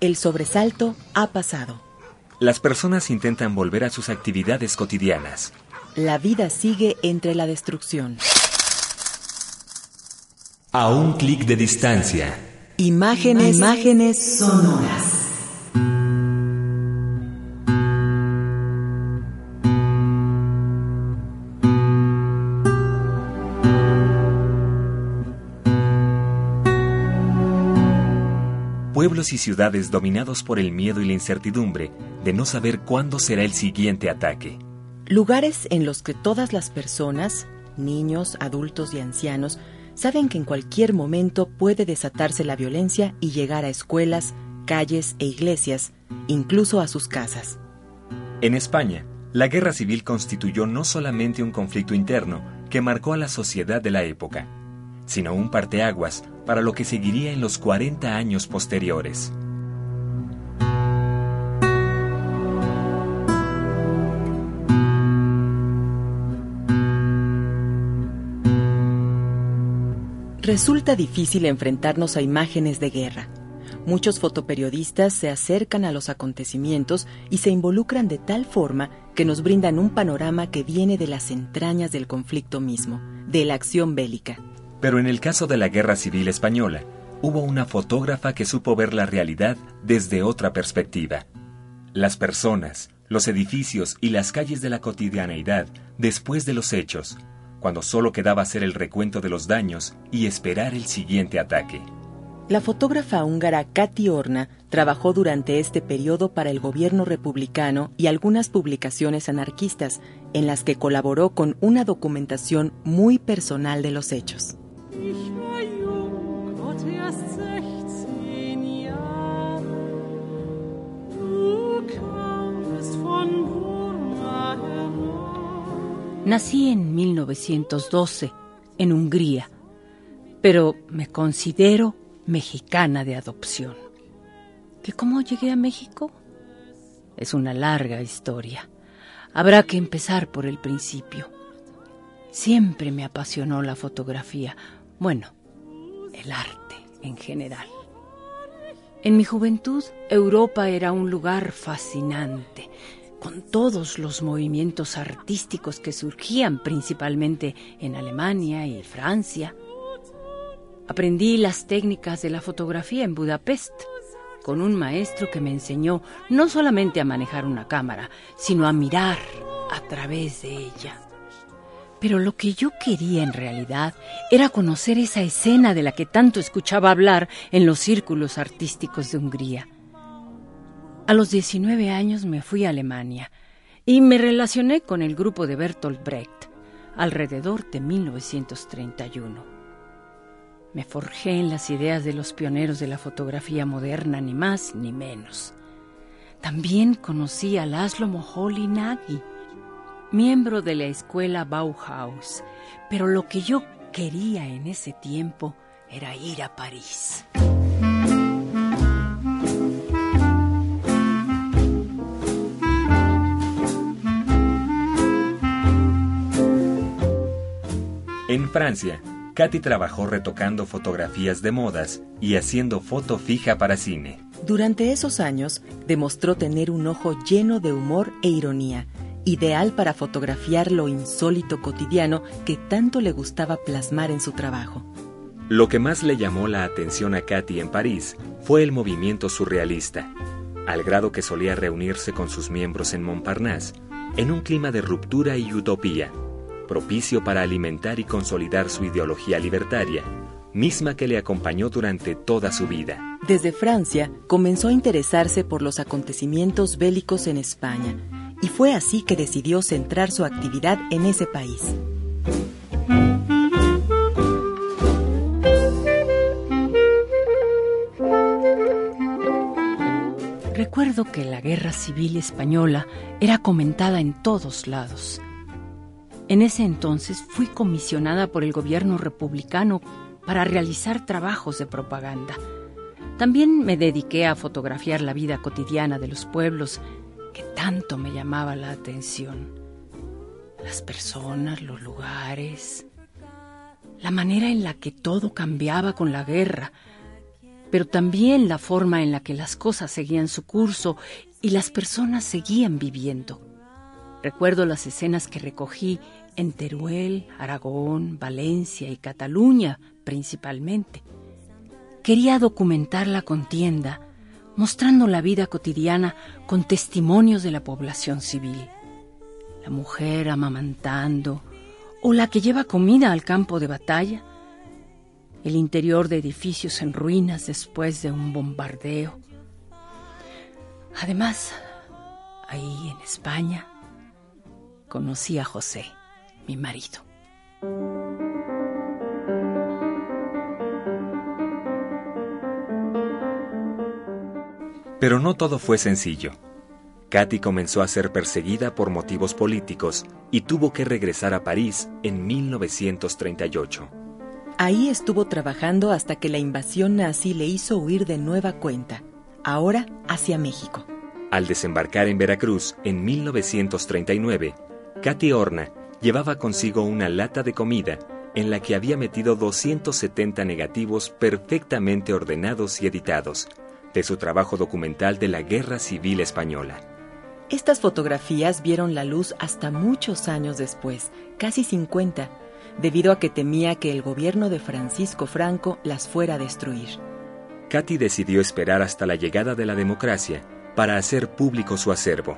El sobresalto ha pasado. Las personas intentan volver a sus actividades cotidianas. La vida sigue entre la destrucción. A un clic de distancia. Imágenes, imágenes sonoras. Pueblos y ciudades dominados por el miedo y la incertidumbre de no saber cuándo será el siguiente ataque. Lugares en los que todas las personas, niños, adultos y ancianos, saben que en cualquier momento puede desatarse la violencia y llegar a escuelas, calles e iglesias, incluso a sus casas. En España, la guerra civil constituyó no solamente un conflicto interno que marcó a la sociedad de la época, sino un parteaguas para lo que seguiría en los 40 años posteriores. Resulta difícil enfrentarnos a imágenes de guerra. Muchos fotoperiodistas se acercan a los acontecimientos y se involucran de tal forma que nos brindan un panorama que viene de las entrañas del conflicto mismo, de la acción bélica. Pero en el caso de la Guerra Civil Española, hubo una fotógrafa que supo ver la realidad desde otra perspectiva. Las personas, los edificios y las calles de la cotidianeidad después de los hechos, cuando solo quedaba hacer el recuento de los daños y esperar el siguiente ataque. La fotógrafa húngara Katy Orna trabajó durante este periodo para el gobierno republicano y algunas publicaciones anarquistas, en las que colaboró con una documentación muy personal de los hechos. Nací en 1912, en Hungría, pero me considero mexicana de adopción. ¿Que cómo llegué a México? Es una larga historia. Habrá que empezar por el principio. Siempre me apasionó la fotografía, bueno, el arte en general. En mi juventud, Europa era un lugar fascinante, con todos los movimientos artísticos que surgían principalmente en Alemania y Francia. Aprendí las técnicas de la fotografía en Budapest, con un maestro que me enseñó no solamente a manejar una cámara, sino a mirar a través de ella. Pero lo que yo quería en realidad era conocer esa escena de la que tanto escuchaba hablar en los círculos artísticos de Hungría. A los 19 años me fui a Alemania y me relacioné con el grupo de Bertolt Brecht alrededor de 1931. Me forjé en las ideas de los pioneros de la fotografía moderna, ni más ni menos. También conocí a Laszlo Moholy Nagy, miembro de la escuela Bauhaus, pero lo que yo quería en ese tiempo era ir a París. En Francia, Katy trabajó retocando fotografías de modas y haciendo foto fija para cine. Durante esos años demostró tener un ojo lleno de humor e ironía ideal para fotografiar lo insólito cotidiano que tanto le gustaba plasmar en su trabajo. Lo que más le llamó la atención a Katy en París fue el movimiento surrealista, al grado que solía reunirse con sus miembros en Montparnasse, en un clima de ruptura y utopía, propicio para alimentar y consolidar su ideología libertaria, misma que le acompañó durante toda su vida. Desde Francia comenzó a interesarse por los acontecimientos bélicos en España y fue así que decidió centrar su actividad en ese país. Recuerdo que la guerra civil española era comentada en todos lados. En ese entonces fui comisionada por el gobierno republicano para realizar trabajos de propaganda. También me dediqué a fotografiar la vida cotidiana de los pueblos que tanto me llamaba la atención. Las personas, los lugares, la manera en la que todo cambiaba con la guerra. pero también la forma en la que las cosas seguían su curso y las personas seguían viviendo. Recuerdo las escenas que recogí en Teruel, Aragón, Valencia y Cataluña principalmente. Quería documentar la contienda, mostrando la vida cotidiana con testimonios de la población civil. La mujer amamantando, o la que lleva comida al campo de batalla, el interior de edificios en ruinas después de un bombardeo. Además, ahí en España, conocí a José, mi marido. Pero no todo fue sencillo. Katy comenzó a ser perseguida por motivos políticos y tuvo que regresar a París en 1938. Ahí estuvo trabajando hasta que la invasión nazi le hizo huir de nueva cuenta, ahora hacia México. Al desembarcar en Veracruz en 1939, Katy Horna llevaba consigo una lata de comida en la que había metido 270 negativos perfectamente ordenados y editados de su trabajo documental de la Guerra Civil Española. Estas fotografías vieron la luz hasta muchos años después, casi 50, debido a que temía que el gobierno de Francisco Franco las fuera a destruir. Katy decidió esperar hasta la llegada de la democracia para hacer público su acervo.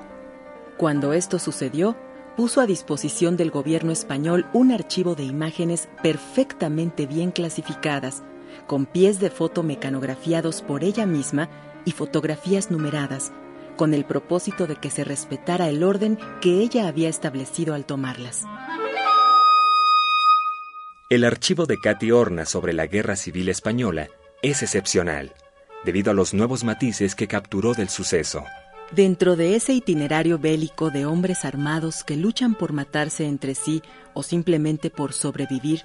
Cuando esto sucedió, puso a disposición del gobierno español un archivo de imágenes perfectamente bien clasificadas, con pies de foto mecanografiados por ella misma y fotografías numeradas, con el propósito de que se respetara el orden que ella había establecido al tomarlas. El archivo de Katy Horna sobre la Guerra Civil Española es excepcional, debido a los nuevos matices que capturó del suceso. Dentro de ese itinerario bélico de hombres armados que luchan por matarse entre sí o simplemente por sobrevivir,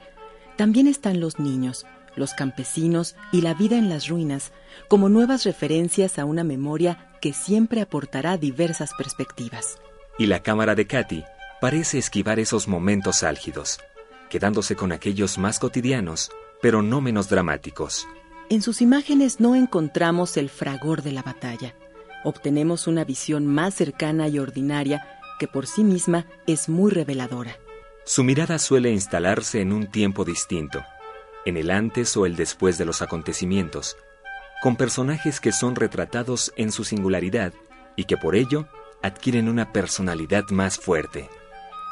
también están los niños, los campesinos y la vida en las ruinas como nuevas referencias a una memoria que siempre aportará diversas perspectivas. Y la cámara de Katy parece esquivar esos momentos álgidos, quedándose con aquellos más cotidianos, pero no menos dramáticos. En sus imágenes no encontramos el fragor de la batalla. Obtenemos una visión más cercana y ordinaria que por sí misma es muy reveladora. Su mirada suele instalarse en un tiempo distinto, en el antes o el después de los acontecimientos, con personajes que son retratados en su singularidad y que por ello adquieren una personalidad más fuerte.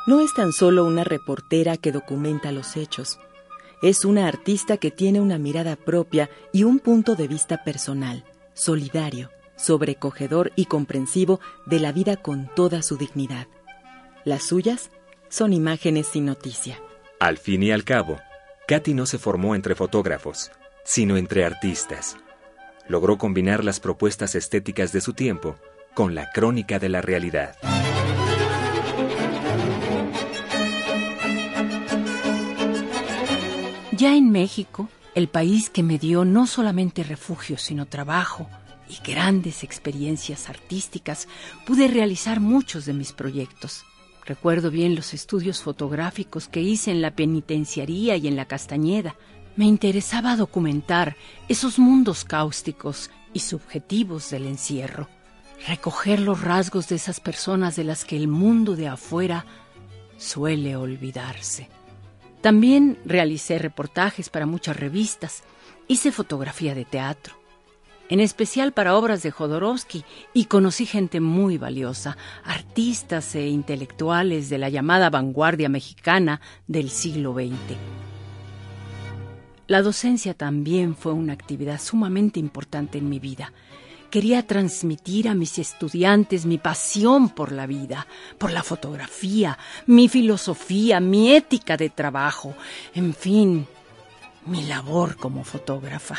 No es tan solo una reportera que documenta los hechos, es una artista que tiene una mirada propia y un punto de vista personal, solidario, sobrecogedor y comprensivo de la vida con toda su dignidad. Las suyas son imágenes sin noticia. Al fin y al cabo, Katy no se formó entre fotógrafos, sino entre artistas. Logró combinar las propuestas estéticas de su tiempo con la crónica de la realidad. Ya en México, el país que me dio no solamente refugio, sino trabajo y grandes experiencias artísticas, pude realizar muchos de mis proyectos. Recuerdo bien los estudios fotográficos que hice en la penitenciaría y en la Castañeda. Me interesaba documentar esos mundos cáusticos y subjetivos del encierro, recoger los rasgos de esas personas de las que el mundo de afuera suele olvidarse. También realicé reportajes para muchas revistas, hice fotografía de teatro, en especial para obras de Jodorowsky, y conocí gente muy valiosa, artistas e intelectuales de la llamada vanguardia mexicana del siglo XX. La docencia también fue una actividad sumamente importante en mi vida. Quería transmitir a mis estudiantes mi pasión por la vida, por la fotografía, mi filosofía, mi ética de trabajo, en fin, mi labor como fotógrafa.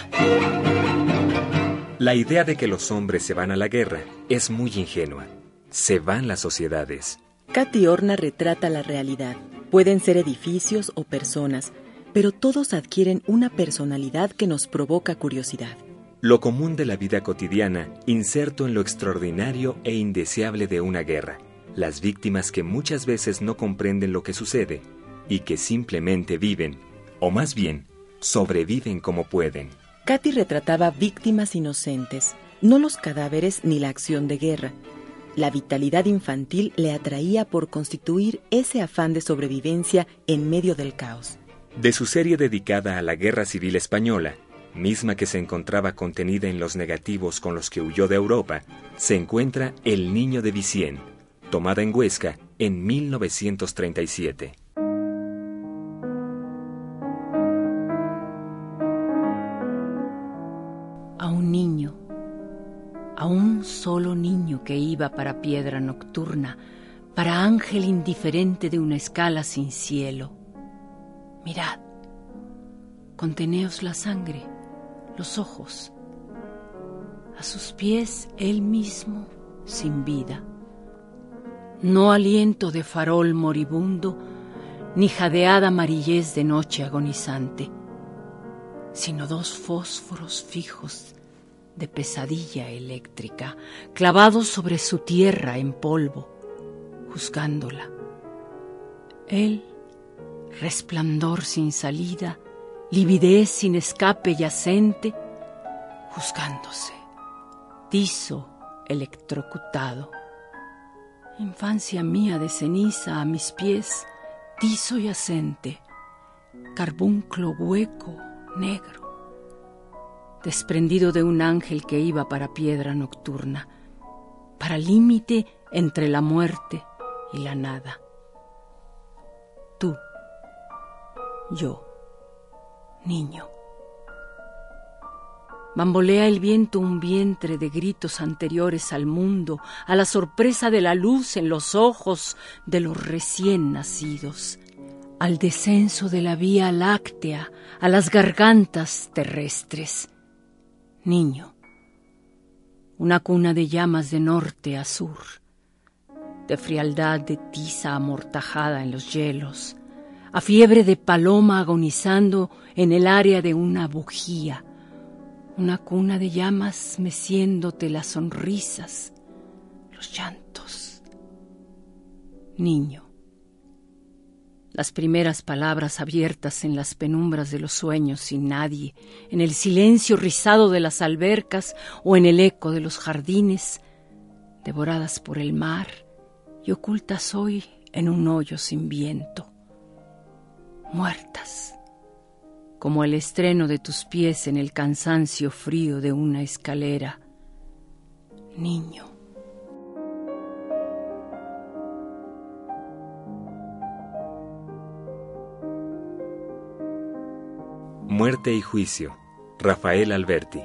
La idea de que los hombres se van a la guerra es muy ingenua. Se van las sociedades. Katy Horna retrata la realidad. Pueden ser edificios o personas, pero todos adquieren una personalidad que nos provoca curiosidad. Lo común de la vida cotidiana, inserto en lo extraordinario e indeseable de una guerra. Las víctimas que muchas veces no comprenden lo que sucede y que simplemente viven, o más bien, sobreviven como pueden. Katy retrataba víctimas inocentes, no los cadáveres ni la acción de guerra. La vitalidad infantil le atraía por constituir ese afán de sobrevivencia en medio del caos. De su serie dedicada a la Guerra Civil Española, misma que se encontraba contenida en los negativos con los que huyó de Europa, se encuentra El Niño de Vicien, tomada en Huesca en 1937. A un niño, a un solo niño que iba para piedra nocturna, para ángel indiferente de una escala sin cielo. Mirad, conteneos la sangre, los ojos. A sus pies él mismo sin vida no aliento de farol moribundo, ni jadeada amarillez de noche agonizante, sino dos fósforos fijos de pesadilla eléctrica, clavados sobre su tierra en polvo, juzgándola. Él, resplandor sin salida, lividez sin escape yacente, juzgándose, tizo electrocutado Infancia mía de ceniza a mis pies, tizo yacente, carbunclo hueco, negro, desprendido de un ángel que iba para piedra nocturna, para límite entre la muerte y la nada. Tú, yo, niño. Bambolea el viento un vientre de gritos anteriores al mundo, a la sorpresa de la luz en los ojos de los recién nacidos, al descenso de la vía láctea, a las gargantas terrestres. Niño, una cuna de llamas de norte a sur, de frialdad de tiza amortajada en los hielos, a fiebre de paloma agonizando en el área de una bujía, una cuna de llamas meciéndote las sonrisas, los llantos. Niño. Las primeras palabras abiertas en las penumbras de los sueños sin nadie, en el silencio rizado de las albercas o en el eco de los jardines, devoradas por el mar y ocultas hoy en un hoyo sin viento, muertas como el estreno de tus pies en el cansancio frío de una escalera. Niño. Muerte y juicio. Rafael Alberti.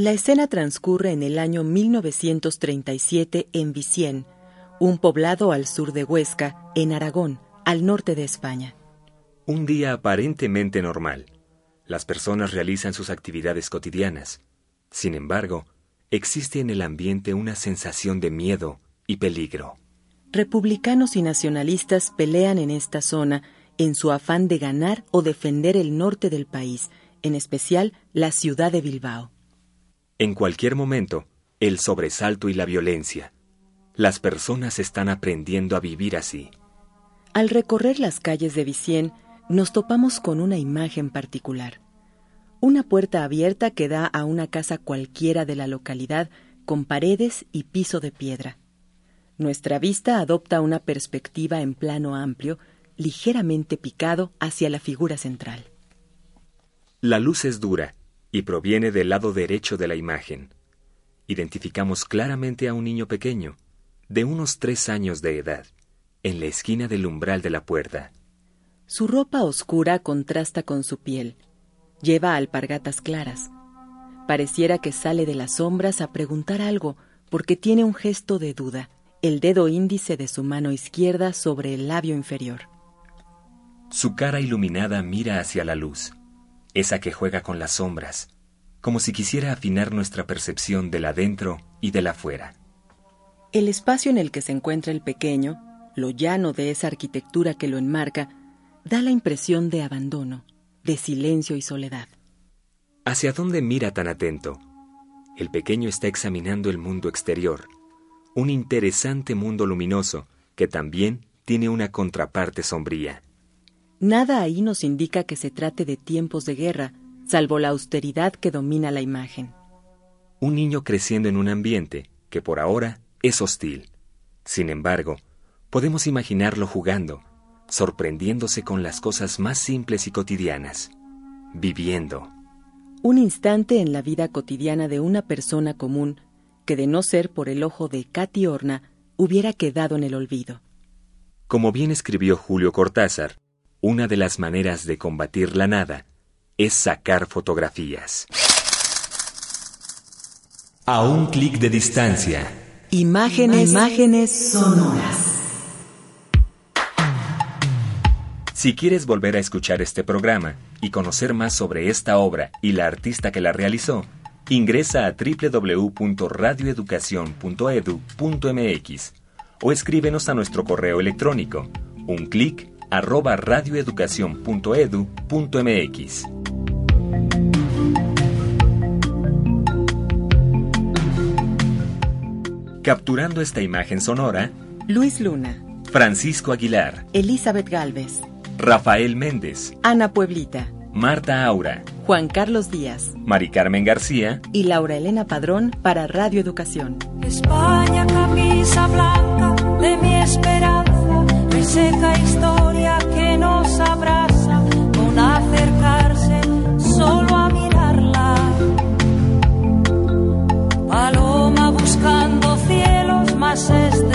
La escena transcurre en el año 1937 en Vicien, un poblado al sur de Huesca, en Aragón, al norte de España. Un día aparentemente normal. Las personas realizan sus actividades cotidianas. Sin embargo, existe en el ambiente una sensación de miedo y peligro. Republicanos y nacionalistas pelean en esta zona en su afán de ganar o defender el norte del país, en especial la ciudad de Bilbao. En cualquier momento, el sobresalto y la violencia. Las personas están aprendiendo a vivir así. Al recorrer las calles de Vicien, nos topamos con una imagen particular. Una puerta abierta que da a una casa cualquiera de la localidad con paredes y piso de piedra. Nuestra vista adopta una perspectiva en plano amplio, ligeramente picado hacia la figura central. La luz es dura y proviene del lado derecho de la imagen. Identificamos claramente a un niño pequeño, de unos tres años de edad, en la esquina del umbral de la puerta. Su ropa oscura contrasta con su piel. Lleva alpargatas claras. Pareciera que sale de las sombras a preguntar algo, porque tiene un gesto de duda, el dedo índice de su mano izquierda sobre el labio inferior. Su cara iluminada mira hacia la luz esa que juega con las sombras, como si quisiera afinar nuestra percepción del adentro y del afuera. El espacio en el que se encuentra el pequeño, lo llano de esa arquitectura que lo enmarca, da la impresión de abandono, de silencio y soledad. ¿Hacia dónde mira tan atento? El pequeño está examinando el mundo exterior, un interesante mundo luminoso que también tiene una contraparte sombría. Nada ahí nos indica que se trate de tiempos de guerra, salvo la austeridad que domina la imagen. Un niño creciendo en un ambiente que por ahora es hostil. Sin embargo, podemos imaginarlo jugando, sorprendiéndose con las cosas más simples y cotidianas, viviendo. Un instante en la vida cotidiana de una persona común que de no ser por el ojo de Katy Horna hubiera quedado en el olvido. Como bien escribió Julio Cortázar, una de las maneras de combatir la nada es sacar fotografías. A un clic de distancia. Imágenes, imágenes sonoras. Si quieres volver a escuchar este programa y conocer más sobre esta obra y la artista que la realizó, ingresa a www.radioeducacion.edu.mx o escríbenos a nuestro correo electrónico, un clic arroba radioeducación.edu.mx. Capturando esta imagen sonora, Luis Luna, Francisco Aguilar, Elizabeth Galvez, Rafael Méndez, Ana Pueblita, Marta Aura, Juan Carlos Díaz, Mari Carmen García y Laura Elena Padrón para Radio Educación. España, camisa blanca de mi esperanza, mi historia abraza con acercarse solo a mirarla. Paloma buscando cielos más estrechos.